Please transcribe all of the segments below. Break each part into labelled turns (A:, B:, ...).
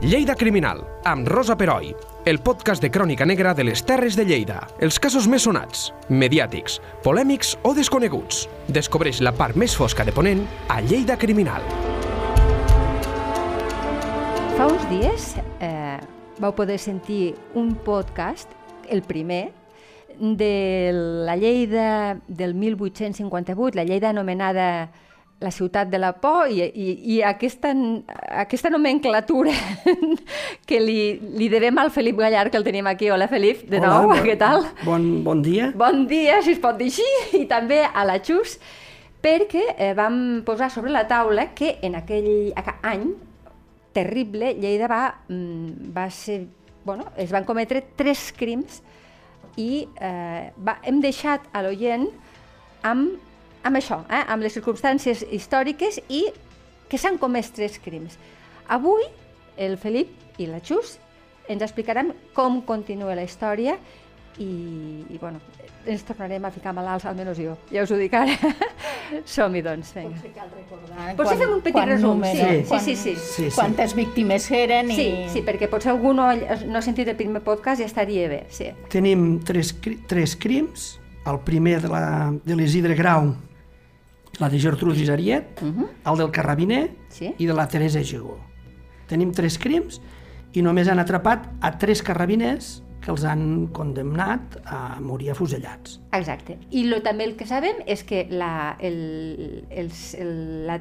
A: Lleida Criminal, amb Rosa Peroi, el podcast de crònica negra de les Terres de Lleida. Els casos més sonats, mediàtics, polèmics o desconeguts. Descobreix la part més fosca de Ponent a Lleida Criminal.
B: Fa uns dies eh, vau poder sentir un podcast, el primer, de la llei de, del 1858, la llei anomenada la ciutat de la por i, i, i aquesta, aquesta nomenclatura que li, li devem al Felip Gallar, que el tenim aquí. Hola, Felip, de
C: Hola,
B: nou,
C: bon,
B: què tal?
C: Bon, bon dia.
B: Bon dia, si es pot dir així, i també a la Xus, perquè eh, vam posar sobre la taula que en aquell any terrible, Lleida va, mm, va ser... Bueno, es van cometre tres crims i eh, va, hem deixat a l'oient amb, amb això, eh, amb les circumstàncies històriques i que s'han comès tres crims. Avui el Felip i la Xus ens explicaran com continua la història i, i bueno, ens tornarem a ficar malalts, almenys jo, ja us ho dic ara. Som-hi, doncs, vinga.
D: Potser cal recordar
B: Potser fem un petit resum, sí,
C: sí,
B: sí, sí, sí.
C: Sí, sí.
D: Quantes víctimes eren
B: Sí,
D: i...
B: sí, perquè potser algú no, no ha sentit el primer podcast i estaria bé, sí.
C: Tenim tres, tres crims. El primer de la- de l'Isidre Grau, la de Gertrudis Ariet, uh -huh. el del Carrabiner
B: Sí.
C: i de la Teresa Gigó. Tenim tres crims i només han atrapat a tres carrabiners que els han condemnat a morir afusellats.
B: Exacte. I lo, també el que sabem és que la, el, el, el, la,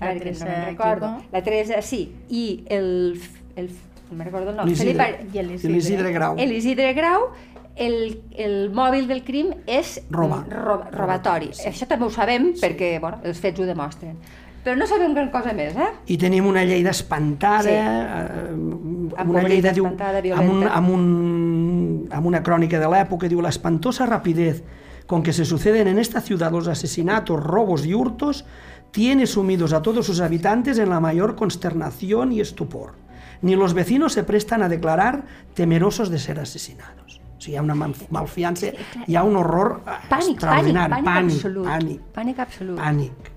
D: La
B: a veure, que
D: Teresa
B: no me'n recordo. La Teresa, sí, i el, el no me'n recordo el nom,
C: l'Isidre Grau.
B: l'Isidre Grau, el, el mòbil del crim és mm, roba, robatori.
C: Sí.
B: Això també ho sabem perquè bueno, els fets ho demostren. Però no sabem gran cosa més, eh?
C: I tenim una llei d'espantada,
B: Sí.
C: eh,
B: Amb
C: una llei de, diu, amb, un, amb, un, amb una crònica de l'època, diu, la espantosa rapidez con que se suceden en esta ciudad los asesinatos, robos y hurtos, tiene sumidos a todos sus habitantes en la mayor consternación y estupor. Ni los vecinos se prestan a declarar temerosos de ser asesinados. O sigui, hi ha una mal- malfiança, hi ha un horror
B: Pànic, pànic,
C: extraordinari.
B: pànic,
C: pànic,
B: absolut.
C: pànic,
B: Pànic absolut.
C: pànic.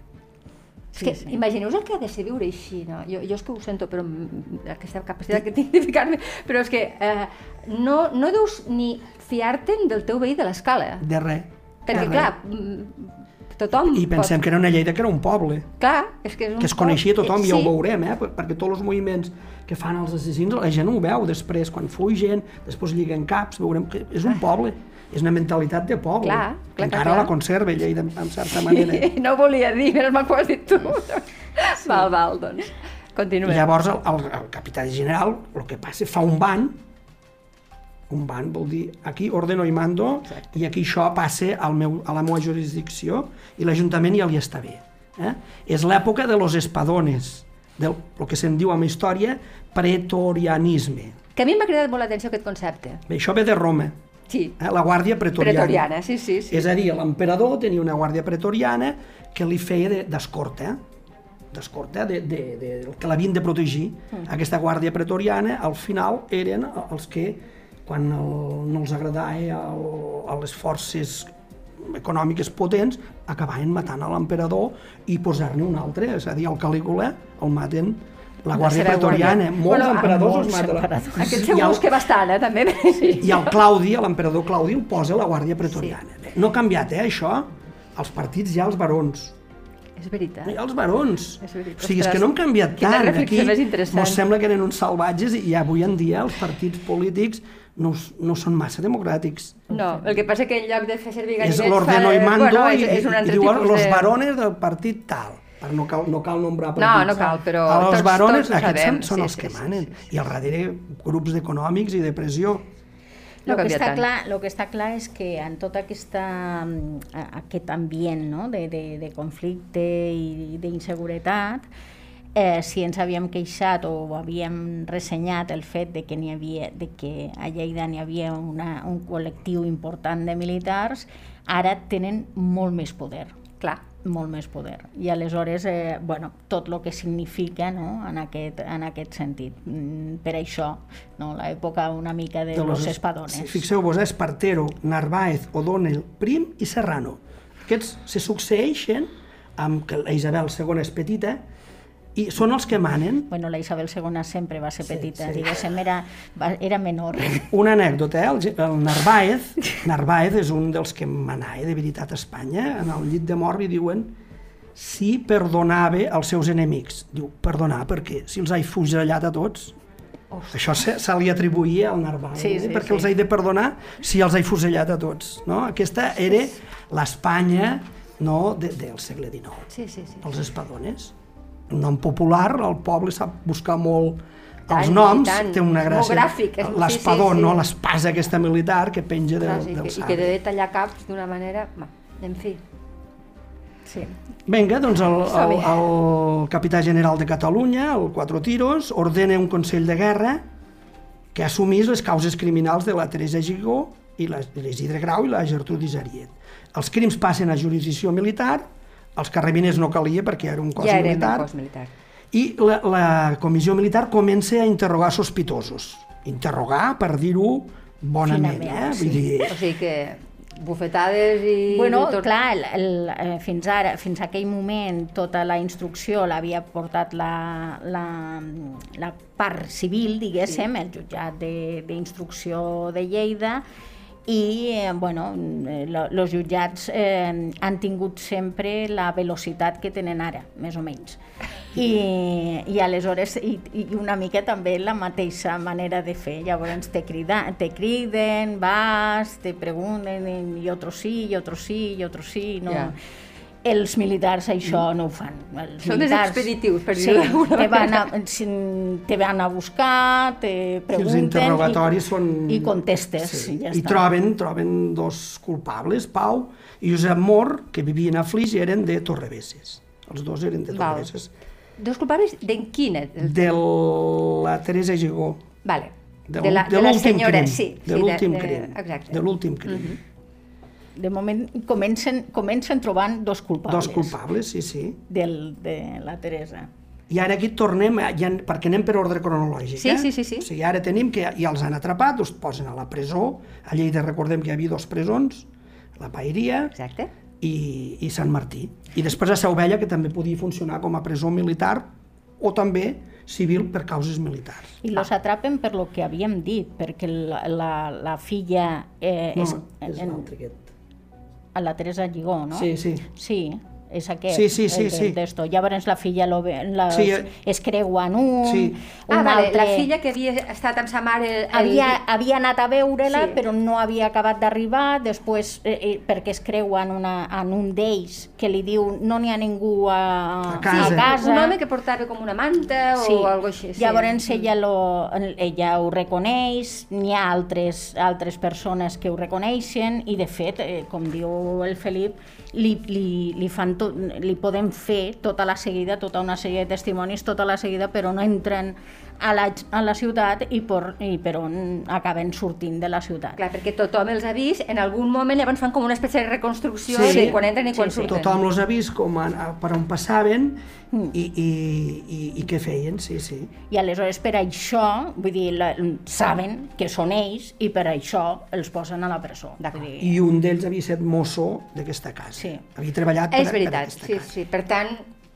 B: És que sí, imagineu el que ha de ser viure així, no? Jo, jo és que ho sento, però mm, aquesta capacitat que tinc de ficar-me... Però és que eh, no, no deus ni fiar-te'n del teu veí de l'escala.
C: De res.
B: Perquè,
C: de
B: clar, mm, tothom
C: I pensem que era una llei de que era un poble,
B: Clar, és que és un
C: que es coneixia tothom, ja ho
B: sí.
C: veurem, eh? per- perquè tots els moviments que fan els assassins, la gent ho veu després, quan fugen, després lliguen caps, veurem que és un poble, és una mentalitat de poble,
B: Clar, clar,
C: encara
B: clar,
C: la conserva Lleida, en certa manera.
B: No ho volia dir, menys mal que ho has dit tu. Sí. Val, val, doncs. Continuem.
C: I llavors el, el, el capità general, el que passa, fa un ban, un ban vol dir aquí ordeno i mando Exacte. i aquí això passa al meu, a la meva jurisdicció i l'Ajuntament ja li està bé. Eh? És l'època de los espadones, del el que se'n diu amb història pretorianisme.
B: Que a mi m'ha cridat molt l'atenció aquest concepte.
C: Bé, això ve de Roma,
B: Sí,
C: eh? la guàrdia pretoriana.
B: pretoriana, sí, sí. sí.
C: És a dir, l'emperador tenia una guàrdia pretoriana que li feia de- d'escorta, d'escorta, de, de, de, de, que l'havien de protegir. Mm. Aquesta guàrdia pretoriana, al final, eren els que, quan el, no els agradava el, a les forces econòmiques potents, acabaven matant a l'emperador i posar-ne un altre, és a dir, el Calígula el maten la
B: La
C: guàrdia
B: seva
C: pretoriana.
B: guàrdia.
C: Molts
B: Bueno,
C: emperadors
D: molts
C: els maten.
D: emperadors.
B: Aquest
C: I el-
B: segur que bastant, eh, també.
C: i el Claudi, l'emperador Claudi, el posa la Guàrdia Pretoriana. Sí. No ha canviat, eh, això? Els partits ja els barons.
B: És veritat.
C: Ja els barons.
B: És veritat.
C: O sigui, és que no han canviat
B: Quina
C: tant.
B: reflexió
C: Aquí
B: més interessant.
C: mos sembla que eren uns salvatges i avui en dia els partits polítics no, no són massa democràtics.
B: No, el que passa és que en lloc de fer servir
C: És
B: ganivets...
C: l'ordeno i mando
B: bueno,
C: i,
B: és, és un
C: i
B: altre
C: diuen
B: tipus
C: los
B: de...
C: varones del partit tal. Per no cal, no cal nombrar
B: No,
C: partits.
B: no cal, però
C: A
B: tots,
C: els varones,
B: tots ho
C: aquests
B: sabem.
C: són, són
B: sí,
C: els
B: sí,
C: que
B: sí,
C: manen.
B: Sí, sí.
C: I al darrere grups econòmics i de pressió.
B: No
D: el, que està
B: tant.
D: clar, el que està clar és que en tot aquesta, mm, aquest ambient no? de, de, de conflicte i d'inseguretat, eh, si ens havíem queixat o havíem ressenyat el fet de que, havia, de que a Lleida n'hi havia una, un col·lectiu important de militars, ara tenen molt més poder
B: Clar.
D: molt més poder. I aleshores, eh, bueno, tot el que significa no? en, aquest, en aquest sentit. Mm, Per això, no? l'època una mica de, los, espadones.
C: Sí, Fixeu-vos, eh, Espartero, Narváez, O'Donnell, Prim i Serrano. Aquests se succeeixen amb que la Isabel II és petita, i són els que manen.
D: Bueno, la Isabel II sempre va ser
C: Sí,
D: petita,
C: sí.
D: diguéssim, era, era menor.
C: Una anècdota, eh? el, el Narváez, Narváez és un dels que manava de veritat a Espanya, en el llit de mort li diuen si perdonava als seus enemics. Diu, perdonar perquè si els ha fusellat a tots, això se, se li atribuïa al Narváez,
D: Sí,
C: eh?
D: sí,
C: perquè
D: sí.
C: els he de perdonar si els ha fusellat a tots. No? Aquesta era l'Espanya no, de, del segle XIX
B: Sí, sí, sí.
C: els espadones. Un nom popular, el poble sap buscar molt
B: Tant,
C: els noms,
B: tant.
C: té una gràcia.
B: gràfic, és-
C: L'espadó,
B: sí, sí, sí.
C: no? L'espasa aquesta militar que penja de,
B: Clar, sí,
C: del
B: que, I que de tallar caps d'una manera... Va, en fi.
D: Sí.
C: Vinga, doncs el, el, el capità general de Catalunya, el Quatre Tiros, ordena un Consell de Guerra que assumís les causes criminals de la Teresa Gigó i l'Isidre Grau i la Gertrudis Ariet. Els crims passen a jurisdicció militar, els carrabiners no calia perquè era un cos
B: ja era
C: militar,
B: un cos militar.
C: i la, la comissió militar comença a interrogar sospitosos. Interrogar, per dir-ho bonament, eh?
D: sí.
C: Vull dir,
B: O sigui que bufetades i...
D: Bueno,
B: tot...
D: clar, el, el, eh, fins ara, fins a aquell moment, tota la instrucció l'havia portat la, la, la part civil, diguéssim, el jutjat de- d'instrucció de, de Lleida, i, eh, bueno, els jutjats eh, han tingut sempre la velocitat que tenen ara, més o menys. I, i aleshores, i, i una mica també la mateixa manera de fer. Llavors te, crida, te criden, vas, te pregunten, i otros sí, i otros sí, i otros sí. No.
B: Ja.
D: Els militars això no ho fan. Els
B: Són
D: militars,
B: expeditius, per
D: sí,
B: dir-ho d'alguna
D: te van, a, te van a buscar, te pregunten...
C: els interrogatoris
D: i,
C: són...
D: I contestes,
C: Sí.
D: i ja
C: I
D: està.
C: troben, troben dos culpables, Pau i Josep Mor, que vivien a Flix i eren de Torrebesses. Els dos eren de
B: Val.
C: Torrebesses.
B: Dos culpables d'en quina?
C: De la Teresa Gigó.
B: Vale.
C: De
B: de la,
C: de
B: de la
C: l'últim
B: senyora,
C: crim.
B: sí.
C: De
B: sí,
C: l'últim crim.
B: Exacte.
C: De l'últim crim.
D: De moment comencen, comencen trobant dos culpables.
C: Dos culpables, sí, sí.
D: Del, de la Teresa.
C: I ara aquí tornem, a- ja, perquè anem per ordre cronològic.
B: Sí,
C: eh?
B: sí, sí, sí.
C: O sigui, ara tenim que ja els han atrapat, els posen a la presó. A Lleida recordem que hi havia dos presons, la Paeria
B: Exacte.
C: i, i Sant Martí. I després a Seu Vella, que també podia funcionar com a presó militar o també civil per causes militars.
D: I los atrapen per lo que havíem dit, perquè la, la, la filla eh,
C: No,
D: és,
C: és
D: en,
C: l'altre aquest.
D: A la Teresa Gigó, no?
C: Sí, sí.
D: Sí, és aquest.
C: Sí, sí, sí,
D: el,
C: sí.
D: D'esto. Llavors la filla lo, la,
C: Sí, eh.
D: es creuen un,
C: Sí.
B: Ah,
D: un
B: vale,
D: altre...
B: la filla que havia estat amb sa mare... El,
D: Havia, havia anat a veure-la,
B: Sí.
D: però no havia acabat d'arribar, després, eh, eh, perquè es creuen una, en un d'ells que li diu no n'hi ha ningú a,
C: A casa.
D: a casa.
B: Un home que portava com una manta
D: Sí.
B: o algo així. Sí.
D: Llavors ella, lo, ella ho reconeix, n'hi ha altres, altres persones que ho reconeixen i de fet, eh, com diu el Felip, li, li, li, fan tot, li podem fer tota la seguida, tota una sèrie de testimonis, tota la seguida, però no entren a la, a la ciutat i per, i per on acaben sortint de la ciutat.
B: Clar, perquè tothom els ha vist, en algun moment llavors fan com una espècie de reconstrucció
C: Sí.
B: de quan entren i quan
D: Sí, sí.
B: surten.
C: Tothom els ha vist com a, a, per on passaven
D: Mm.
C: i, i, i, i què feien, sí, sí.
D: I aleshores per això, vull dir, la, saben que són ells i per això els posen a la presó. Dir,
C: I un d'ells havia estat mosso d'aquesta casa.
D: Sí.
C: Havia treballat per,
B: És
C: per
B: veritat,
C: aquesta
B: sí,
C: casa.
B: sí. Per tant,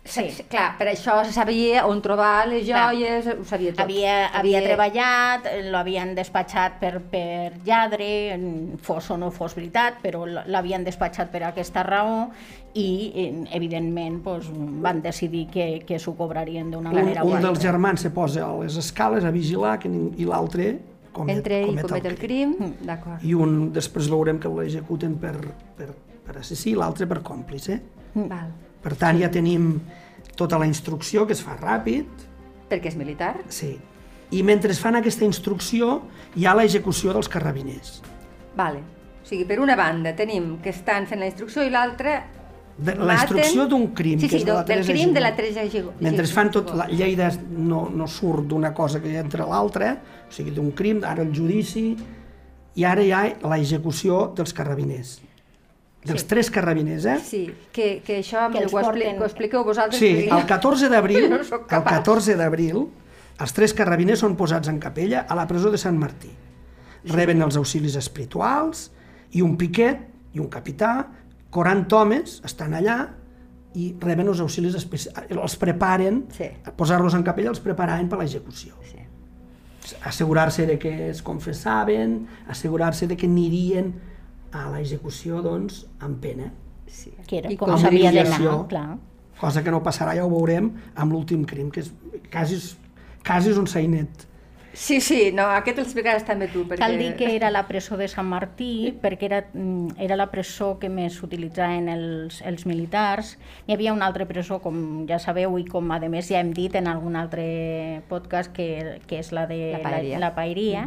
D: Sí.
B: sí. clar, per això se sabia on trobar les
D: Clar.
B: joies, ho sabia tot.
D: havia, havia treballat, eh, l'havien despatxat per, per lladre, en- fos o no fos veritat, però l'havien despatxat per aquesta raó i, eh, evidentment, doncs, van decidir que, que s'ho cobrarien d'una
C: Un,
D: manera o
C: un
D: altra.
C: dels germans se posa a les escales a vigilar que, i l'altre comet,
B: Entre
C: comet,
B: comet el crim, d'acord.
C: I un després veurem que l'executen per, per, per assassí, l'altre per còmplice.
B: Val.
C: Per tant, ja tenim tota la instrucció, que es fa ràpid,
B: Perquè és militar.
C: sí. I mentre es fan aquesta instrucció, hi ha l'execució dels carrabiners.
B: Vale. O sigui, per una banda tenim que estan fent la instrucció i l'altra
C: De, la instrucció d'un crim,
B: sí,
C: que
B: sí,
C: és de la
B: del crim de la Teresa Gigó.
C: Mentre es fan tot, la Lleida no, no surt d'una cosa que entra l'altra, o sigui, d'un crim, ara el judici, i ara hi ha l'execució dels carrabiners. Dels tres carrabiners, eh?
B: Sí, que, que això
D: Que
B: ho, expli
D: porten-
B: ho expliqueu vosaltres.
C: Sí, el 14 d'abril,
B: no
C: el
B: capaç.
C: 14 d'abril, els tres carrabiners són posats en capella a la presó de Sant Martí. Reben els auxilis espirituals i un piquet i un capità, 40 homes estan allà i reben els auxilis especials, els preparen,
B: Sí.
C: posar-los en capella els preparaven per a l'execució.
B: Sí.
C: Assegurar-se de que es confessaven, assegurar-se de que anirien a l'execució, doncs, amb pena.
B: sí.
D: que era
B: I
D: com s'havia d'anar, clar.
C: Cosa que no passarà, ja ho veurem, amb l'últim crim, que és quasi, quasi és un sainet.
B: Sí, sí, no, aquest l'explicaràs també tu. Perquè...
D: Cal dir que era la presó de Sant Martí perquè era, mm, era la presó que més s'utilitzaven els, els militars. Hi havia una altra presó, com ja sabeu, i com a més ja hem dit en algun altre podcast, que, que és la de
B: La Paeria.
D: La, la Paeria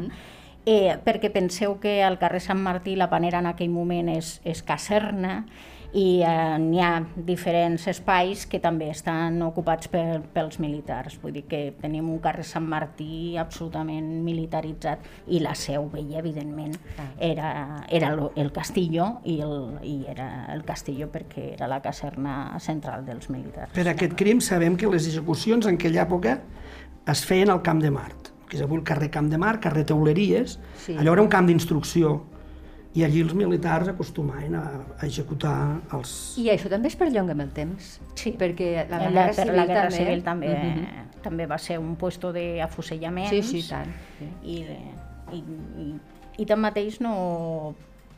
D: eh, perquè penseu que al carrer Sant Martí la Panera en aquell moment és, és caserna i eh, n'hi ha diferents espais que també estan ocupats per, pels militars. Vull dir que tenim un carrer Sant Martí absolutament militaritzat i la seu vella, evidentment,
B: Ah.
D: era, era el Castillo i, el, i era el Castillo perquè era la caserna central dels militars.
C: Per aquest crim sabem que les execucions en aquella època es feien al Camp de Mart, que és avui el carrer Camp de Mart, carrer Teuleries.
B: Sí.
C: Allò era un camp d'instrucció i allí els militars acostumaven a, a executar els...
B: I això també es perllonga amb el temps.
D: Sí.
B: Perquè la,
D: La,
B: la,
D: per
B: guerra
D: la
B: civil
D: guerra
B: també...
D: civil també,
B: Mhm.
D: també va ser un puesto d'afusellaments.
B: Sí, sí, tant. Sí.
D: I, i, i, i tanmateix no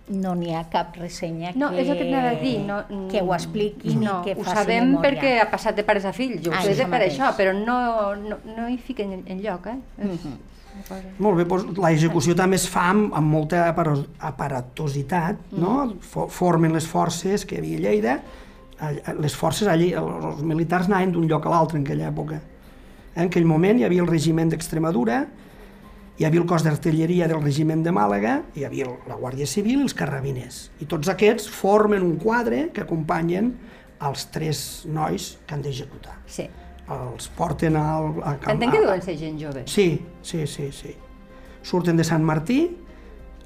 D: no n'hi ha cap ressenya
B: No,
D: que,
B: és el que a dir. No,
D: que ho expliqui
B: no,
D: ni que
B: ho
D: faci
B: sabem
D: memòria.
B: perquè ha passat de pares a fills, jo ho
D: Ah,
B: sé de per
D: mateix.
B: això, però no, no, no hi fiquen en, en lloc, eh? És una cosa...
C: Molt bé, doncs l'execució també es fa amb, amb molta aparatositat, no?
B: Mm.
C: Fo- Formen les forces que hi havia a Lleida, les forces allí, els militars anaven d'un lloc a l'altre en aquella època. En aquell moment hi havia el regiment d'Extremadura, hi havia el cos d'artilleria del regiment de Màlaga, hi havia la Guàrdia Civil i els carrabiners. I tots aquests formen un quadre que acompanyen els tres nois que han d'executar.
B: Sí.
C: Els porten al... A, a,
B: Entenc que deuen ser gent jove.
C: Sí, sí, sí, sí. Surten de Sant Martí,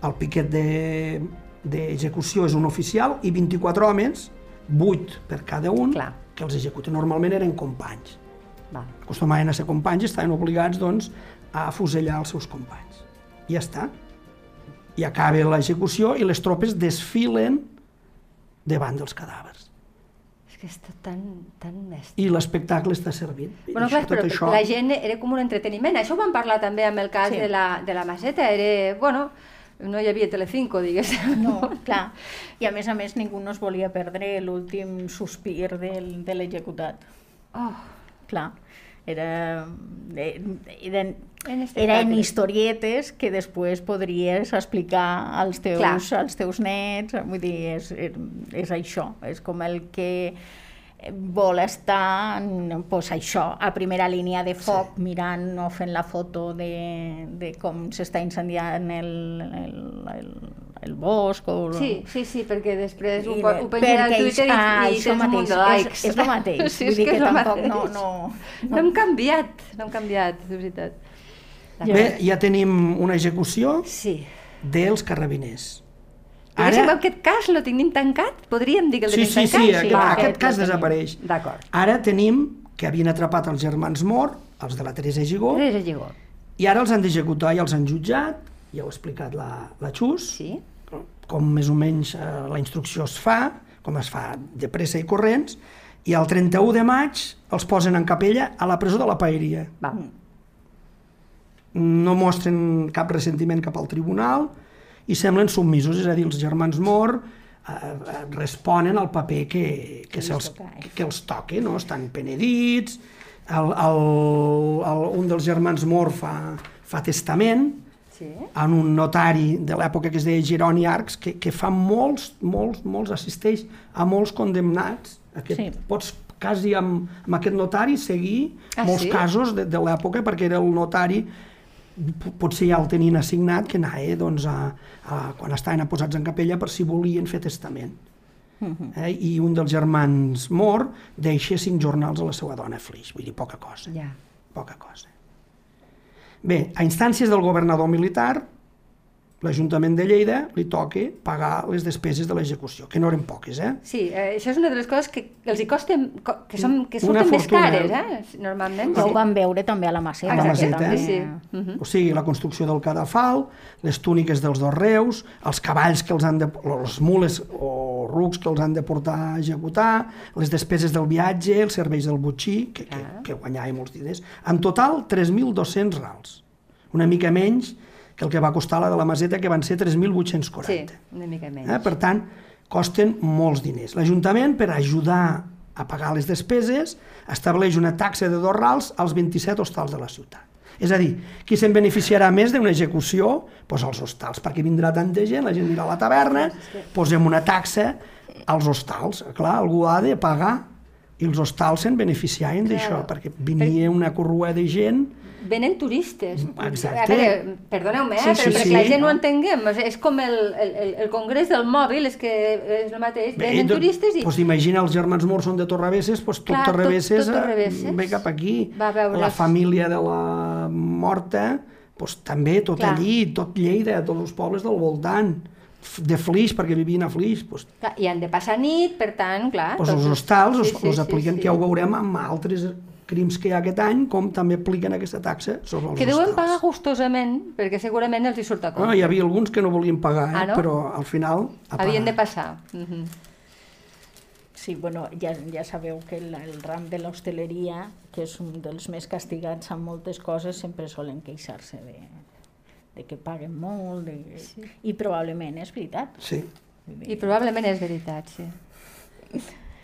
C: el piquet de- d'execució és un oficial i 24 homes, 8 per cada un,
B: Clar.
C: que els executen. Normalment eren companys.
B: Va.
C: Acostumaven a ser companys i estaven obligats doncs, a afusellar els seus companys. I ja està. I acaba l'execució i les tropes desfilen davant dels cadàvers.
B: És que està tan, tan mestre.
C: I l'espectacle està servit. I
B: Bueno,
C: això,
B: clar, però la gent era com un entreteniment. Això ho vam parlar també amb el cas
D: Sí.
B: de, la, de la Maceta. Era, bueno, no hi havia Telecinco, diguéssim.
D: No, clar. I a més a més ningú no es volia perdre l'últim sospir del, de l'executat.
B: Oh,
D: Clar, era, eh, eren, eren historietes que després podries explicar als teus,
B: Clar.
D: als teus nets, vull dir, és, és això, és com el que vol estar pues, això, a primera línia de foc, sí. mirant o fent la foto de, de com s'està incendiant el, el, el, el bosc o
B: sí, sí, sí, perquè després ho,
D: I de-
B: ho al
D: perquè
B: Twitter i,
D: ah,
B: i
D: això
B: tens un
D: mateix,
B: de
D: és-
B: likes.
D: és lo mateix,
B: Sí,
D: vull
B: és
D: dir
B: que
D: que
B: és
D: tampoc no- no-
B: No hem canviat, no hem canviat, de veritat.
C: Bé, ja tenim una execució
B: Sí.
C: dels carrabiners.
B: Ara... En aquest cas lo tenim tancat? Podríem dir que el
C: Sí,
B: tenim
C: sí,
B: tancat?
C: sí, aquest,
D: Va,
C: aquest
D: aquest
C: cas
D: el
C: desapareix.
B: D'acord.
C: Ara tenim que havien atrapat els germans Mor, els de la Teresa Gigó,
B: Teresa Gigó.
C: i ara els han d'executar i els han jutjat, ja ho ha explicat la, la Xus,
B: Sí.
C: com més o menys eh, la instrucció es fa, com es fa de pressa i corrents, i el 31 de maig els posen en capella a la presó de la Paeria.
B: Va.
C: no mostren cap ressentiment cap al tribunal i semblen submisos, és a dir, els germans Mor eh, eh, responen al paper que, que, se'ls,
D: toca, eh?
C: que, que els toca, no? estan penedits, el, el, el, un dels germans Mor fa, fa testament
B: Sí.
C: en un notari de l'època que es deia Geroni Arcs, que, que fa molts, molts, molts, assisteix a molts condemnats. Aquest,
D: Sí.
C: Pots quasi amb, amb aquest notari seguir
B: Ah,
C: molts
B: sí?
C: casos de, de l'època, perquè era el notari potser ja el tenien assignat que anava eh, doncs, a, a, quan estaven posats en capella per si volien fer testament. Eh? I un dels germans mor deixa cinc jornals a la seva dona Flix, vull dir, poca cosa
B: Ja.
C: poca cosa. Bé, a instàncies del governador militar, l'Ajuntament de Lleida li toca pagar les despeses de l'execució, que no eren poques, eh?
B: Sí, eh, això és una de les coses que els hi costen, co- que, són, que surten més
C: fortuna.
B: cares, eh? Normalment.
D: Ja ho
B: sí.
D: vam veure també a la Maceta.
C: A la Maceta,
D: també.
B: sí. Mhm.
C: O sigui, la construcció del cadafal, les túniques dels dos reus, els cavalls que els han de... les mules o rucs que els han de portar a executar, les despeses del viatge, els serveis del butxí, que, que,
B: Ah.
C: que guanyava molts diners. En total, 3.200 rals. Una mica menys que el que va costar la de la Maseta, que van ser 3.840.
B: Sí, una mica menys.
C: Eh? Per tant, costen molts diners. L'Ajuntament, per ajudar a pagar les despeses, estableix una taxa de dos rals als 27 hostals de la ciutat. És a dir, qui se'n beneficiarà més d'una execució? Doncs els hostals, perquè vindrà tanta gent, la gent anirà a la taverna, posem una taxa als hostals. Clar, algú ha de pagar i els hostals se'n beneficiaven d'això, perquè venia una corrua de gent
B: Venen turistes.
C: Exacte.
B: A veure, perdoneu-me, eh,
C: Sí, sí,
B: però perquè
C: sí.
B: la gent ho entenguem. És, com el, el, el- congrés del mòbil, és que és el mateix. Venen
C: do-
B: turistes i...
C: Pues imagina els germans morts són de Torrebesses, pues tot
B: Clar, tot-
C: Torrebesses,
B: tot
C: eh,
B: Torrebesses
C: ve cap aquí.
B: va veure
C: La família de la morta, pues també tot
B: Clar.
C: allí, tot Lleida, tots els pobles del voltant. De Flix, perquè vivien a Flix, pues,
B: Clar, I han de passar nit, per tant, clar...
C: pues els hostals
B: sí,
C: els,
B: sí,
C: els
B: sí,
C: apliquen,
B: sí.
C: que ja ho veurem amb altres crims que hi ha aquest any, com també apliquen aquesta taxa sobre els
B: Que deuen
C: hostals.
B: pagar gustosament, perquè segurament els hi surt a
C: No,
B: compte.
C: hi havia alguns que no volien pagar, eh?
B: Ah, no?
C: però al final...
B: Havien de passar. Mhm.
D: Sí, bueno, ja, ja sabeu que el, el ram de l'hostaleria, que és un dels més castigats amb moltes coses, sempre solen queixar-se de, de que paguen molt, de, sí. i probablement és veritat.
C: Sí.
B: I probablement és veritat, sí.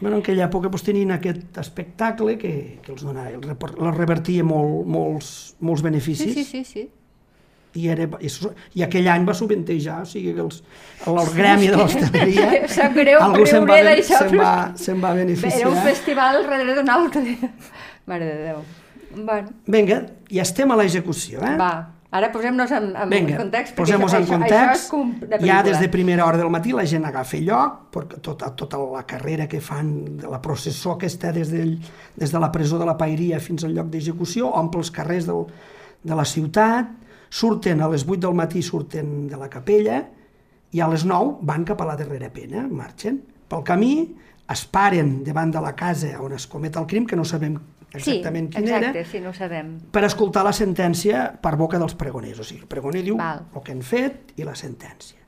C: Bueno, en aquella època doncs, tenien aquest espectacle que, que els donava, els, els revertia molt, molts, molts
B: Sí,
C: beneficis
B: sí, sí, sí.
C: I, era, i, i aquell any va subventejar, o sigui que els, el gremi de l'hostaleria
B: sap greu
C: algú se'n va, ben- se'n va, se'n va beneficiar.
B: Era un festival darrere d'un altre. Mare de Déu. Bueno,
C: Vinga, ja estem a l'execució, eh?
B: va. Ara posem-nos en, en
C: Vinga,
B: context, perquè
C: posem-nos en
B: això,
C: context.
B: això és una
C: ja des de primera hora del matí la gent agafa lloc, perquè tota, tota la carrera que fan de la processó que està des, del, des de la presó de la Paeria fins al lloc d'execució, omple els carrers del, de la ciutat, surten a les 8 del matí, surten de la capella, i a les 9 van cap a la darrera pena, marxen. Pel camí es paren davant de la casa on es comet el crim, que no sabem exactament
B: sí,
C: quin
B: exacte,
C: era,
B: sí, no ho sabem.
C: per escoltar la sentència per boca dels pregoners. O sigui, el pregoner diu
B: Val.
C: el que han fet i la sentència.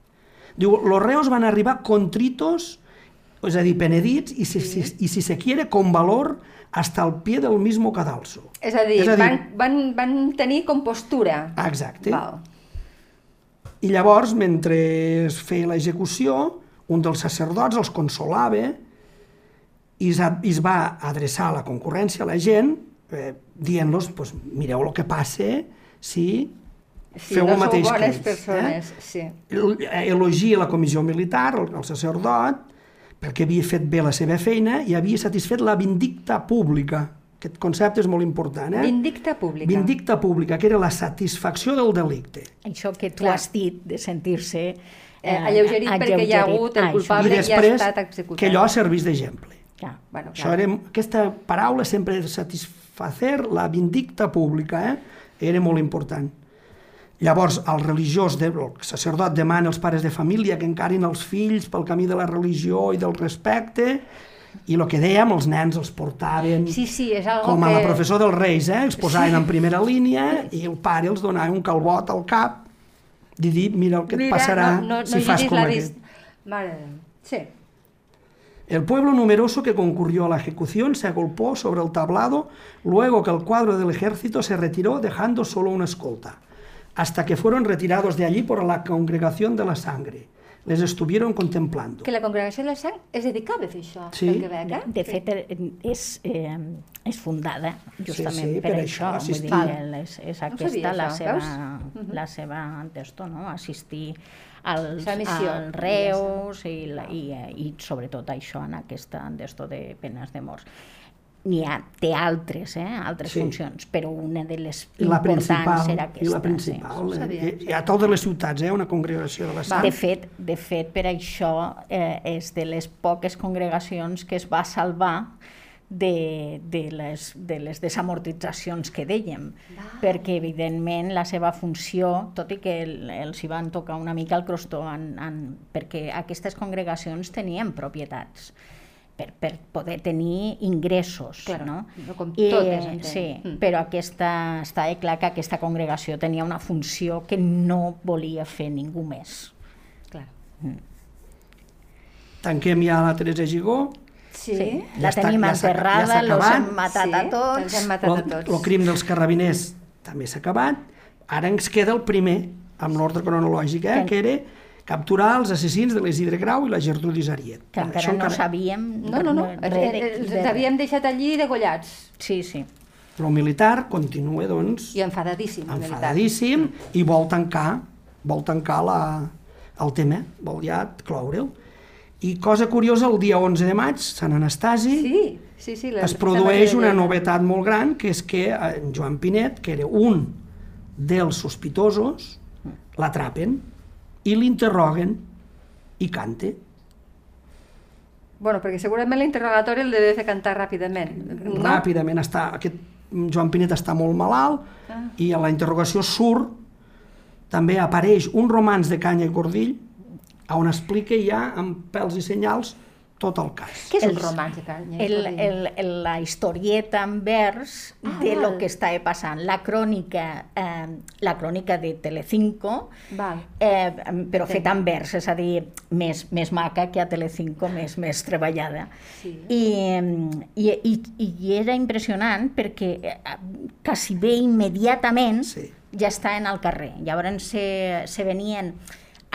C: Diu, los reos van arribar contritos, és a dir, penedits, i si, si, i si se quiere, con valor hasta el pie del mismo cadalso.
B: És a dir,
C: És a dir-
B: van, van, van tenir compostura.
C: Exacte.
B: Val.
C: I llavors, mentre es feia l'execució, un dels sacerdots els consolava i es, i es va adreçar a la concurrència, a la gent, eh, dient-los, pues, mireu el que passa si
B: Sí,
C: feu
B: no
C: el mateix que ells.
B: persones, sí.
C: Eh? Elogia la comissió militar, el, el sacerdot, perquè havia fet bé la seva feina i havia satisfet la vindicta pública. Aquest concepte és molt important, eh?
B: Vindicta pública.
C: Vindicta pública, que era la satisfacció del delicte.
D: Això que tu
B: Clar.
D: has dit de sentir-se...
B: Eh, alleugerit perquè hi ha hagut el
D: Ah,
B: culpable.
C: I
B: i ha
C: després,
B: estat executat.
C: que allò servís d'exemple.
D: Clar.
B: Bueno,
C: Això era, aquesta paraula sempre de satisfacer la vindicta pública, eh? era molt important. Llavors, el religiós, de, el sacerdot demana als pares de família que encarin els fills pel camí de la religió i del respecte, i el que dèiem, els nens els portaven
B: Sí, sí, és
C: com a
B: que...
C: la professor dels Reis, eh? els posaven en primera línia i el pare els donava un calbot al cap i dir, mira el que et
B: Mira,
C: passarà
B: no, no,
C: si
B: no
C: fas
B: giris
C: com
B: la
C: aquest.
B: vista. Mare de. Sí.
C: El pueblo numeroso que concurrió a la ejecución se agolpó sobre el tablado luego que el cuadro del ejército se retiró dejando solo una escolta, hasta que fueron retirados de allí por la congregación de la sangre. Les estuvieron contemplando.
B: Que la congregació de la sang es dedicava a fer això,
C: Sí.
B: eh?
D: De fet, és, eh, és fundada justament
C: sí,
D: per,
C: per
D: això.
C: això,
D: Vull dir, és, és
B: No
D: aquesta
B: sabia
D: la seva,
B: veus?
D: la seva testo, no? assistir als, als reus i, la, i, eh, i sobretot això en aquesta testo de penes de morts. N'hi ha, té altres, eh, altres
C: Sí.
D: funcions, però una de les importants era aquesta.
C: i la principal.
B: Sí.
C: eh. Hi, ha a totes les ciutats, eh, una congregació de la
D: Sí.
C: sang.
D: De fet, de fet, per això eh, és de les poques congregacions que es va salvar de, de, les, de les desamortitzacions que dèiem, perquè evidentment la seva funció, tot i que el, els hi van tocar una mica el crostó, en, en, perquè aquestes congregacions tenien propietats per, per poder tenir ingressos.
B: Claro,
D: no?
B: no com
D: I,
B: totes, entenc.
D: Sí,
B: Mm.
D: però aquesta, està clar que aquesta congregació tenia una funció que no volia fer ningú més.
B: Clar.
C: Tanquem ja la Teresa Gigó,
B: Sí,
D: Sí.
C: Ja
D: La
C: està-
D: tenim
C: ja s'ha- ja
D: enterrada,
C: s'ha
D: los
C: acabat.
D: hem matat
B: sí,
D: a tots.
B: Els hem matat a tots.
C: el crim dels carrabiners també s'ha acabat. Ara ens queda el primer, amb l'ordre cronològic, eh,
D: Que-
C: era capturar els assassins de l'Isidre Grau i la Gertrudis Ariet.
D: Que encara
C: això
D: no sabíem...
B: No, no, no, els,
D: de-
B: els,
D: de-
B: els havíem deixat allí degollats.
D: Sí, sí.
C: El militar continua, doncs,
B: I enfadadíssim, el militar.
C: enfadadíssim i vol tancar, vol tancar la, el tema, vol ja cloure'l. I cosa curiosa, el dia 11 de maig, Sant Anastasi,
B: Sí, sí, sí. la-
C: es produeix una novetat molt gran, que és que eh, en Joan Pinet, que era un dels sospitosos, l'atrapen i l'interroguen i cante.
B: Bueno, perquè segurament l'interrogatori el deve fer cantar ràpidament. No?
C: Ràpidament està, aquest Joan Pinet està molt malalt
B: Ah.
C: i a la interrogació surt, també apareix un romanç de canya i cordill on explica ja amb pèls i senyals tot el cas.
B: Què és de canya?
D: El, el, el, la historieta en vers
B: Ah,
D: de lo
B: val.
D: que estava passant. La crònica, eh, la crònica de Telecinco,
B: Val.
D: eh, però feta en vers, és a dir, més, més maca que a Telecinco, més, més treballada.
B: Sí.
D: I, i, i, I era impressionant perquè eh, quasi bé immediatament
C: Sí.
D: ja està en el carrer. Llavors se, se venien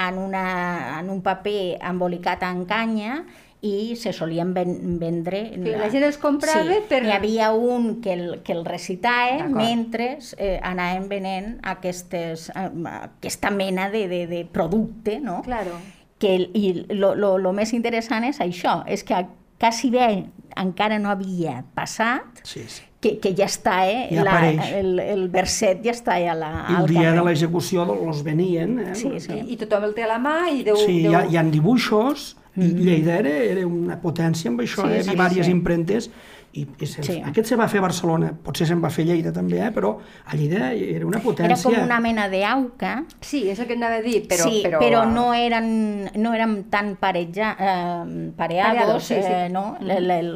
D: en, una, en un paper embolicat en canya i se solien ven, vendre...
B: Que la gent els comprava
D: sí.
B: per-
D: N'hi havia un que el, que el recitava mentre eh, anaven venent aquestes, eh, aquesta mena de, de, de producte, no?
B: Claro.
D: que el- i lo, lo, lo més interessant és això, és que quasi bé encara no havia passat
C: Sí, sí.
D: Que, que ja està, eh?
C: Ja apareix.
D: el, el verset ja està a la,
C: I
D: al
C: el dia
D: carrer.
C: de l'execució los venien, eh?
D: Sí, sí.
B: I, I tothom el té a la mà i deu...
C: Sí, hi
B: deu...
C: ha, hi ha dibuixos, i Lleida era, era una potència amb això,
D: Sí,
C: eh?
D: sí,
C: Hi ha diverses
D: sí.
C: impremtes, i, i se,
D: Sí.
C: aquest se va fer a Barcelona, potser se'n va fer a Lleida també, eh? però a Lleida era una
D: Era
C: potència.
D: com una mena d'auca,
B: Sí, és el que anava a dir, però...
D: sí,
B: però,
D: però no eren, no eren tan pareja, eh, pareados,
B: Pareados, sí, sí.
D: Eh, no? El, el,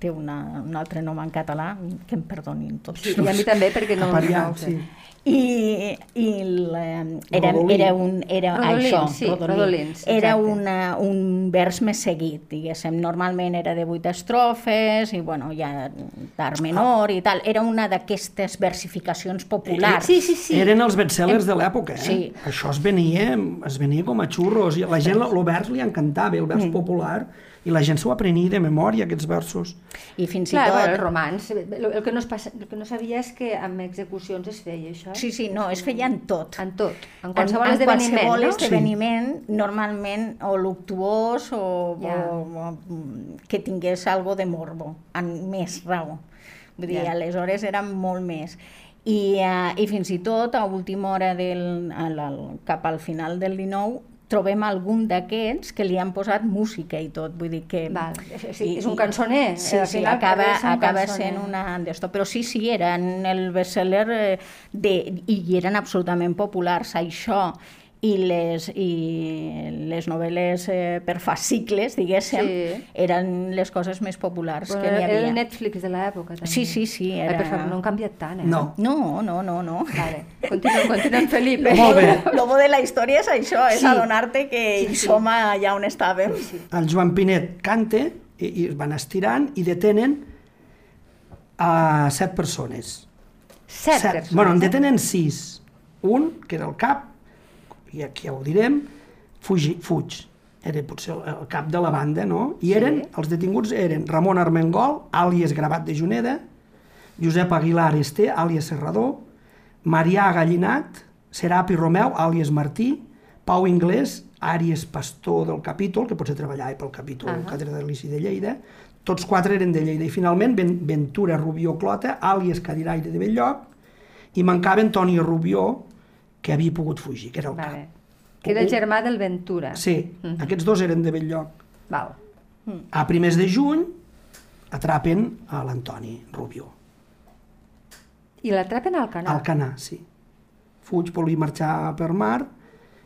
D: té una, un altre nom en català, que em perdonin tots.
B: Sí, i a mi també, perquè no,
C: Apariat,
B: no ho sé.
C: sí.
D: I, i eh, era, era un... Era,
B: Rodolins,
D: això,
B: sí,
D: Rodolí.
B: Rodolins,
D: Era una, un vers més seguit, diguéssim. Normalment era de vuit estrofes i, bueno, ja d'art menor i tal. Era una d'aquestes versificacions populars.
B: Sí, sí, sí.
C: Eren els bestsellers de l'època, eh?
D: Sí.
C: Això es venia, es venia com a xurros, i a la gent el vers li encantava, el vers
B: Mm.
C: popular, i la gent s'ho aprenia de memòria, aquests versos.
D: I fins
B: Clar,
D: i tot...
B: bueno, el romanç. El, el, que no es passa, el que no sabia és que amb execucions es feia això.
D: Sí, sí, no, es feia en tot.
B: En tot. En qualsevol
D: en, en
B: esdeveniment,
D: qualsevol
B: no?
D: esdeveniment, normalment o luctuós o,
B: Ja.
D: o, o que tingués algo de morbo, amb més raó. Vull dir,
B: Ja.
D: aleshores era molt més. I, uh, I fins i tot a última hora del, al, al, cap al final del 19 trobem algun d'aquests que li han posat música i tot, vull dir que...
B: Val, és- és- és un cançoner,
D: Sí,
B: al
D: sí,
B: final
D: acaba,
B: un
D: acaba
B: cançoner.
D: sent una d'esto. Però sí, sí, eren el bestseller eh, de, i eren absolutament populars, això i les, i les novel·les eh, per fascicles, diguéssim,
B: Sí.
D: eren les coses més populars
B: Bueno,
D: que n'hi
B: era
D: havia.
B: el Netflix de l'època, també.
D: Sí, sí, sí,
B: Ai,
D: era-
B: per favor, no han canviat tant, eh?
C: No.
D: No, no, no, no.
B: Vale, continua, continua, Felipe.
C: Molt bé.
D: Lo bo de la història és això, és
B: Sí.
D: adonar-te que
B: Sí, sí.
D: som allà on estàvem.
C: El Joan Pinet cante, i, i es van estirant, i detenen a set persones.
B: Set, persones.
C: Bueno, en
B: eh?
C: detenen sis. Un, que era el cap, i aquí ja ho direm, fugi, fuig. Era potser el, cap de la banda, no? I
B: Sí.
C: eren, els detinguts eren Ramon Armengol, àlies Gravat de Juneda, Josep Aguilar Esté, àlies Serrador, Marià Gallinat, Serapi Romeu, àlies Martí, Pau Inglés, àries Pastor del capítol, que potser treballava pel capítol uh. -huh. Càtedra de l'Ici de Lleida, tots quatre eren de Lleida, i finalment Ventura Rubió Clota, àlies Cadiraire de Belllloc, i mancava Antonio Rubió, que havia pogut fugir, que era el
B: Vale.
C: cap.
B: Que era el germà del Ventura.
C: Sí,
B: Mhm.
C: aquests dos eren de Belllloc.
B: Val.
C: A primers de juny, atrapen a l'Antoni Rubio.
B: I l'atrapen al canal.
C: Al Canà, sí. Fuig volia marxar per mar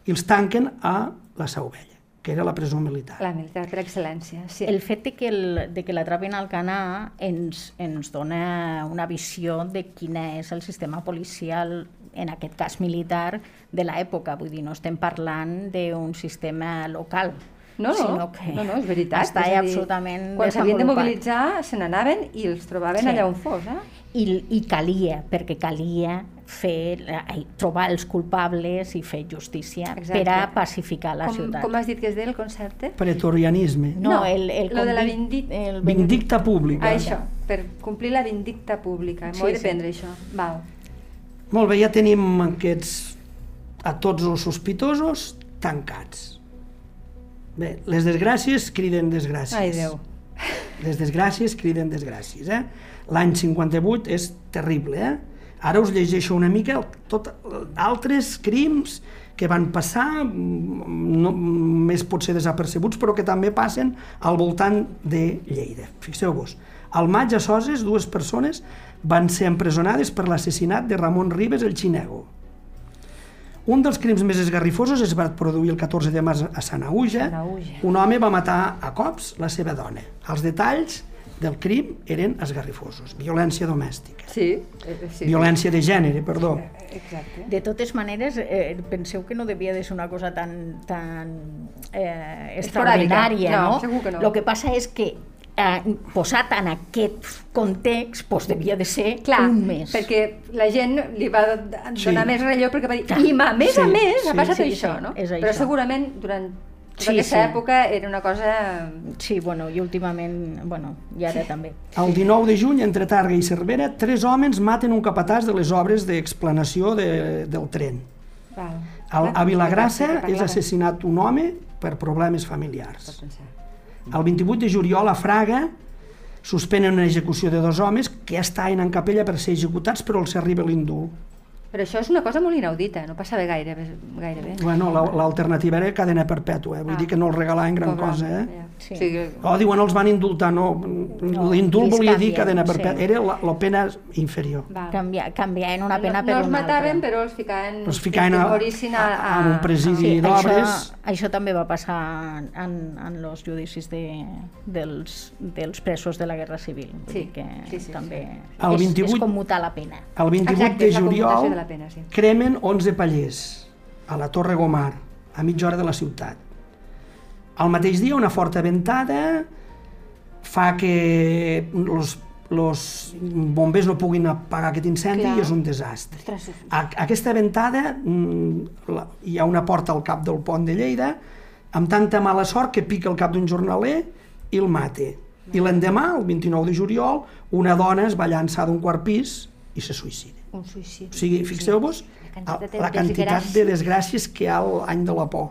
C: i els tanquen a la Seu Vella, que era la presó militar.
B: La militar per excel·lència, sí.
D: El fet de que, el, de que l'atrapin al Canà ens, ens dona una visió de quin és el sistema policial, en aquest cas militar, de l'època. Vull dir, no estem parlant d'un sistema local,
B: No, no,
D: sinó que
B: no, no, és veritat.
D: està
B: és dir,
D: absolutament
B: Quan s'havien de mobilitzar, se n'anaven i els trobaven
D: Sí.
B: allà on fos, eh?
D: I, i calia, perquè calia fer, ai, trobar els culpables i fer justícia
B: Exacte.
D: per a pacificar la
B: com,
D: ciutat.
B: Com has dit que es deia el concepte?
C: Pretorianisme.
D: No,
B: No,
D: el, el,
B: lo de la
D: convic-
B: vindi-
D: el
C: Vindicta pública.
B: Ah, això, per complir la vindicta pública. M'ho
D: Sí,
B: he de
D: sí.
B: prendre, això. Val.
C: Molt bé, ja tenim aquests, a tots els sospitosos tancats. Bé, les desgràcies criden desgràcies.
B: Ai, Déu.
C: Les desgràcies criden desgràcies. Eh? L'any 58 és terrible. Eh? Ara us llegeixo una mica tot, altres crims que van passar, mm, no, més potser desapercebuts, però que també passen al voltant de Lleida. Fixeu-vos, al maig a Soses dues persones van ser empresonades per l'assassinat de Ramon Ribes el Xinego. Un dels crims més esgarrifosos es va produir el 14 de març a Sanaüja.
B: Sanaüja.
C: Un home va matar a cops la seva dona. Els detalls del crim eren esgarrifosos. Violència domèstica.
B: Sí, eh, sí.
C: Violència de gènere, perdó.
B: Exacte.
D: De totes maneres, eh, penseu que no devia de ser una cosa tan, tan eh, extraordinària,
B: No,
D: no?
B: segur que no.
D: El que passa és que eh, posat en aquest context, doncs devia de ser
B: Clar,
D: un mes.
B: perquè la gent li va donar
C: Sí.
B: més relleu perquè va dir,
D: Clar.
B: i a més a
C: Sí,
B: més ha
C: sí,
B: passat
D: sí,
B: això,
D: sí,
B: no?
D: és
B: Però
D: això.
B: segurament durant tota
D: Sí,
B: aquesta
D: sí.
B: època era una cosa...
D: Sí, bueno, i últimament, bueno, i ara també.
C: El 19 de juny, entre Targa i Cervera, tres homes maten un capatàs de les obres d'explanació de, del tren.
B: Val.
C: Al, a Vilagrassa és assassinat un home per problemes familiars.
B: Pots pensar.
C: El 28 de juliol a Fraga suspenen una execució de dos homes que ja estaven en capella per ser executats però els arriba l'indult.
B: Però això és una cosa molt inaudita, no passava gaire, gaire bé.
C: Bueno, la- l'alternativa era cadena perpètua, eh? vull
B: Ah.
C: dir que no els regalaven gran
B: Pobre
C: cosa. Eh?
B: ja.
D: Sí.
B: O sigui,
C: Oh, diuen els van indultar, no, l'indult
D: ells
C: volia dir cadena
D: sí.
C: perpètua, era la, la pena inferior.
B: val.
D: En una pena
B: no,
D: per
B: no els
D: una
B: mataven,
D: altra.
B: però els ficaven...
C: Els ficaven a, a, a, un presidi
D: Sí,
C: d'obres.
D: això, això també va passar en, en els judicis de, dels, dels presos de la Guerra Civil. Vull
B: Sí,
D: dir que
B: sí, sí,
D: també
C: El
D: és,
C: 28
D: és commutar la pena.
C: El 28
B: Exacte,
C: de
B: és
C: juliol
B: de la pena, sí.
C: cremen 11 pallers a la Torre Gomar, a mitja hora de la ciutat. Al mateix dia, una forta ventada fa que els los bombers no puguin apagar aquest incendi
B: Clar.
C: i és un desastre.
B: Ostres,
C: aquesta ventada mm, hi ha una porta al cap del pont de Lleida amb tanta mala sort que pica el cap d'un jornaler i el mate. I l'endemà, el 29 de juliol, una dona es va llançar d'un quart pis i se suïcida.
B: Un suïcidi.
C: O sigui, fixeu-vos
B: La quantitat de
C: la quantitat
B: desgràcies.
C: de desgràcies que hi ha l'any de la por.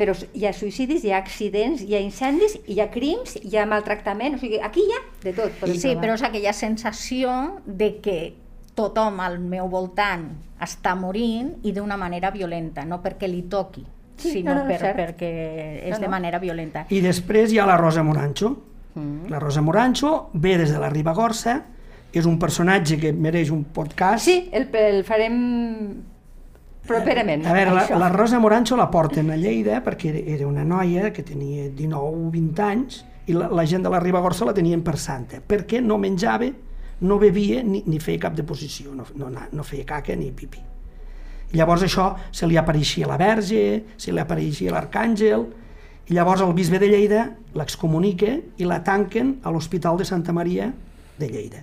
B: Però hi ha suïcidis, hi ha accidents, hi ha incendis, hi ha crims, hi ha maltractament, o sigui, aquí hi ha de tot. podem
D: Sí,
B: trobar.
D: però és aquella sensació de que tothom al meu voltant està morint i d'una manera violenta, no perquè li toqui,
B: Sí,
D: sinó
B: no, no,
D: per,
B: cert.
D: perquè és
B: No,
D: de
B: no.
D: manera violenta.
C: I després hi ha la Rosa Morancho.
B: Mm.
C: La Rosa Morancho ve des de la Ribagorça, és un personatge que mereix un podcast.
B: Sí, el, el farem properament.
C: A veure, la, la Rosa Morancho la porten a Lleida perquè era- era una noia que tenia 19 o 20 anys i la, la gent de la Ribagorça la tenien per santa, perquè no menjava, no bevia ni, ni feia cap deposició, no, no, no feia caca ni pipí. I llavors això se li apareixia la Verge, se li apareixia l'Arcàngel, i llavors el bisbe de Lleida l'excomunica i la tanquen a l'Hospital de Santa Maria de Lleida,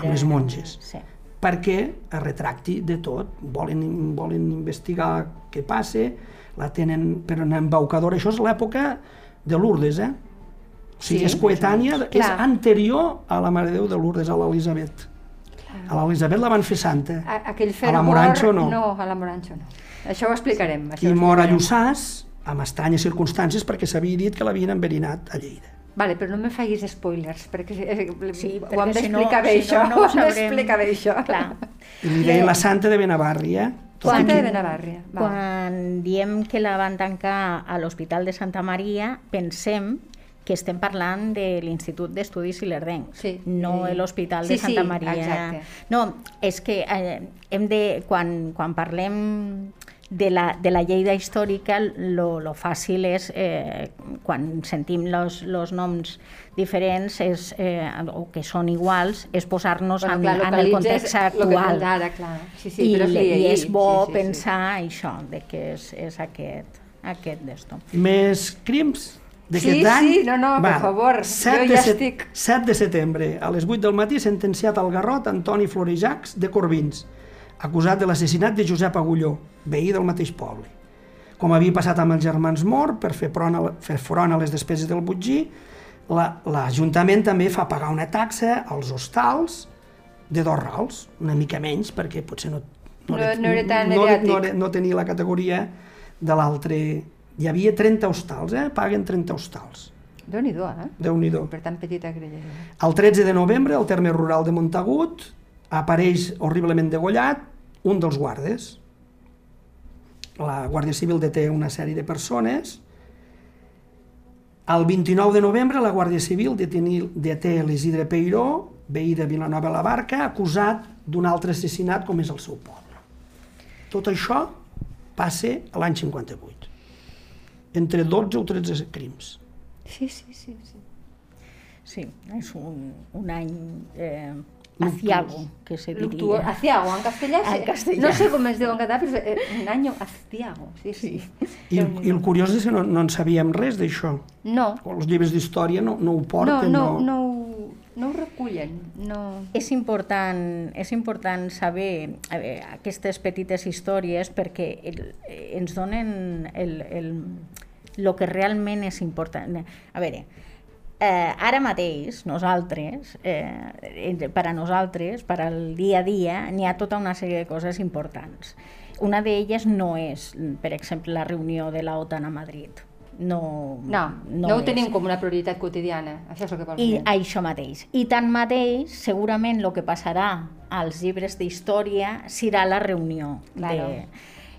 D: que
C: amb les monges
D: Sí.
C: perquè es retracti de tot. Volen, volen investigar què passa, la tenen per una embaucadora. Això és l'època de Lourdes, eh? O sigui,
B: Sí,
C: és coetània, és
B: Clar.
C: anterior a la Mare de Déu de Lourdes, a l'Elisabet. A l'Elisabet la van fer santa.
B: A, aquell
C: A
B: fervor...
C: la Morancho no.
B: No, a la Morancho no. Això ho explicarem. Això
C: I
B: ho
C: mor a. Lluçàs, amb estranyes circumstàncies, perquè s'havia dit que l'havien enverinat a Lleida.
B: Vale, però no me facis spoilers, perquè eh,
D: Sí,
B: ho
D: perquè
B: hem
D: si no-
B: d'explicar bé,
D: si no,
B: això.
D: no ho
B: ho hem
D: sabrem.
B: d'explicar bé, això.
D: Clar.
C: I li deien la santa de Benavarri, eh? Tot
B: Santa
C: aquí.
B: de Benavarria. Va.
D: Quan diem que la van tancar a l'Hospital de Santa Maria, pensem que estem parlant de l'Institut d'Estudis Ilerdencs,
B: Sí.
D: no
B: Sí.
D: l'Hospital
B: Sí,
D: de Santa
B: sí,
D: Maria.
B: exacte.
D: No, és que eh, hem de, quan, quan parlem de la, de la Lleida històrica, lo, lo fàcil és, eh, quan sentim los, los noms diferents és, eh, o que són iguals, és posar-nos en,
B: clar,
D: en el context
B: lo que
D: actual.
B: ara, clar. Sí, sí,
D: I,
B: però és
D: I és bo
B: sí, sí, sí.
D: pensar això, de que és, és aquest, aquest d'esto.
C: Més crims d'aquest
B: Sí,
C: any?
B: sí, no, no, per favor,
C: 7
B: jo
C: de
B: ja
C: set-
B: estic.
C: 7 de setembre, a les 8 del matí, sentenciat al Garrot Antoni Florejacs de Corbins, acusat de l'assassinat de Josep Agulló, veí del mateix poble. Com havia passat amb els germans Mor, per fer front a, fer front a les despeses del butgí, la- l'Ajuntament també fa pagar una taxa als hostals de dos rals, una mica menys, perquè potser no,
B: No- no era tan
C: no,
B: mediàtic.
C: no, no tenia la categoria de l'altre... Hi havia 30 hostals, eh? Paguen 30 hostals.
B: Déu-n'hi-do, eh?
C: Déu-n'hi-do.
B: Per tan petita grella.
C: El 13 de novembre, al terme rural de Montagut, apareix horriblement degollat un dels guardes. La Guàrdia Civil deté una sèrie de persones. El 29 de novembre, la Guàrdia Civil deté l'Isidre Peiró, veí de Vilanova la Barca, acusat d'un altre assassinat com és el seu poble. Tot això passa a l'any 58. Entre 12 o 13 crims.
B: Sí, sí, sí. sí.
D: Sí, és un, un any eh, aciago, que se
B: Luctuo,
D: diria.
B: aciago, en castellà.
D: En
B: sí.
D: castellà.
B: No sé com es diu en català, però és eh, un any aciago. Sí, sí.
C: I, I el curiós és que no, no en sabíem res d'això.
B: No,
C: Els llibres d'història no, no ho
B: no,
C: porten.
B: no, no, ho- no ho recullen. No...
D: És important, és important saber a veure, aquestes petites històries perquè el, ens donen el, el, el que realment és important. A veure, eh, ara mateix nosaltres, eh, per a nosaltres, per al dia a dia, n'hi ha tota una sèrie de coses importants. Una d'elles no és, per exemple, la reunió de la OTAN a Madrid. No,
B: No, no, no ho
D: és.
B: tenim com una prioritat quotidiana. Això és el que vols
D: I
B: dir.
D: això mateix. I tanmateix, segurament el que passarà als llibres d'història serà la reunió.
B: Claro.
D: De...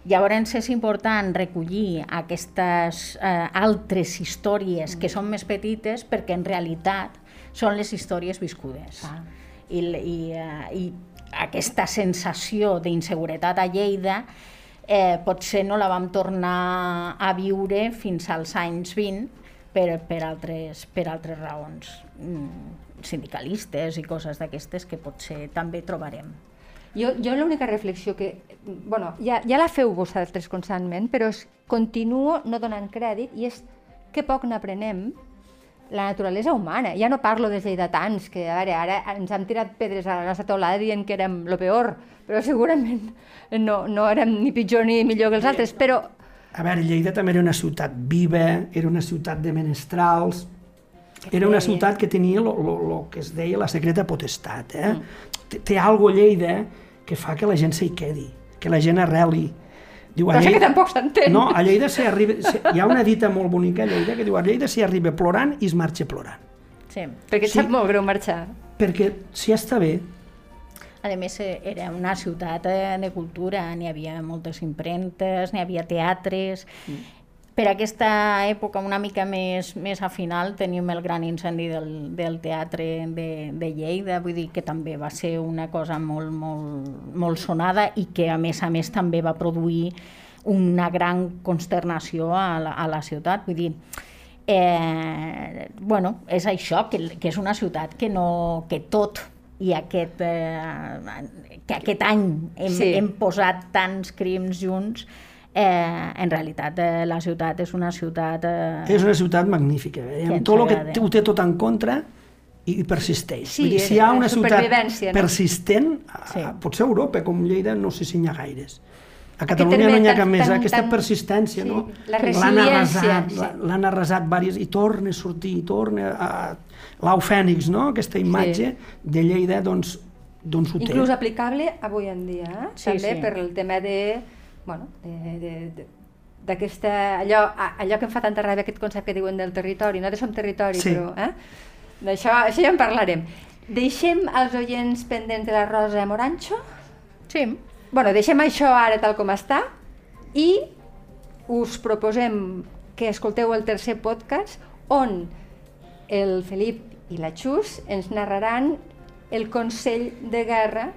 D: Llavors és important recollir aquestes eh, altres històries que són més petites perquè en realitat són les històries viscudes.
B: Clar.
D: I, i, eh, I aquesta sensació d'inseguretat a Lleida eh, potser no la vam tornar a viure fins als anys 20 per, per, altres, per altres raons mm, sindicalistes i coses d'aquestes que potser també trobarem.
B: Jo, jo l'única reflexió que... bueno, ja, ja la feu vosaltres constantment, però és, continuo no donant crèdit i és que poc n'aprenem la naturalesa humana. Ja no parlo dels lleidatans, que a veure, ara ens han tirat pedres a la nostra teulada dient que érem lo peor, però segurament no, no érem ni pitjor ni millor que els altres, però
C: A veure, Lleida també era una ciutat viva, era una ciutat de menestrals, era una ciutat que tenia el que es deia la secreta potestat. Eh? Mm. Té, té algo a Lleida que fa que la gent s'hi quedi, que la gent arreli. Diu,
B: Cosa que tampoc s'entén.
C: No, a Lleida s'hi arriba... Hi ha una dita molt bonica a Lleida que diu a Lleida s'hi arriba plorant i es marxa plorant.
D: Sí.
B: perquè et
C: Sí.
B: sap molt greu marxar.
C: Perquè si està bé,
D: A més, era una ciutat eh, de cultura, n'hi havia moltes impremtes, n'hi havia teatres... Mm. Per aquesta època, una mica més, més a final, tenim el gran incendi del, del teatre de, de Lleida, vull dir que també va ser una cosa molt, molt, molt sonada i que, a més a més, també va produir una gran consternació a la, a la ciutat. Vull dir, eh, bueno, és això, que, que és una ciutat que, no, que tot i aquest, eh, que aquest any hem,
B: Sí.
D: hem posat tants crims junts, eh, en realitat eh, la ciutat és una ciutat... Eh,
C: és una ciutat magnífica. Eh?
D: Que
C: Amb tot el que té- ho té tot en contra i, persisteix.
B: Sí,
C: Vull dir, si hi ha una ciutat
B: no?
C: persistent,
D: Sí.
C: sí. potser a Europa, com Lleida, no sé si n'hi ha gaires. A Catalunya no n'hi ha cap més,
B: tan-
C: aquesta
B: tan-
C: persistència,
B: sí,
C: no?
B: la
C: L'han arrasat,
B: sí.
C: la- l'han arrasat diverses, i torna a sortir, i torna a... L'au Fènix, no? Aquesta imatge de Lleida, doncs, doncs ho té.
B: Inclús aplicable avui en dia, eh?
D: Sí,
B: també
D: sí.
B: per el tema de, bueno, de, de, de d'aquesta, allò, allò que em fa tanta ràbia aquest concepte que diuen del territori, no de som territori,
C: Sí.
B: però eh? d'això això ja en parlarem. Deixem els oients pendents de la Rosa Morancho?
D: Sí,
B: bueno, deixem això ara tal com està i us proposem que escolteu el tercer podcast on el Felip i la Xus ens narraran el Consell de Guerra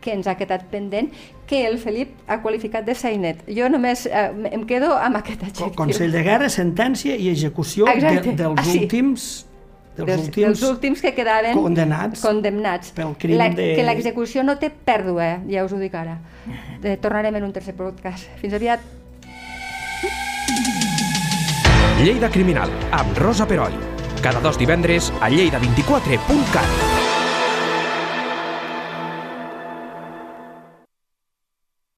B: que ens ha quedat pendent, que el Felip ha qualificat de sainet. Jo només eh, em quedo amb aquest adjectiu.
C: Consell de Guerra, sentència i execució de, dels
B: Ah, sí.
C: últims dels,
B: dels,
C: últims
B: dels últims que quedaven
C: condemnats
B: condemnats.
C: pel crim
B: la,
C: de-
B: Que l'execució no té pèrdua, eh? ja us ho dic ara. Eh, tornarem en un tercer podcast. Fins aviat.
A: Lleida Criminal, amb Rosa Peroi. Cada dos divendres a lleida24.cat.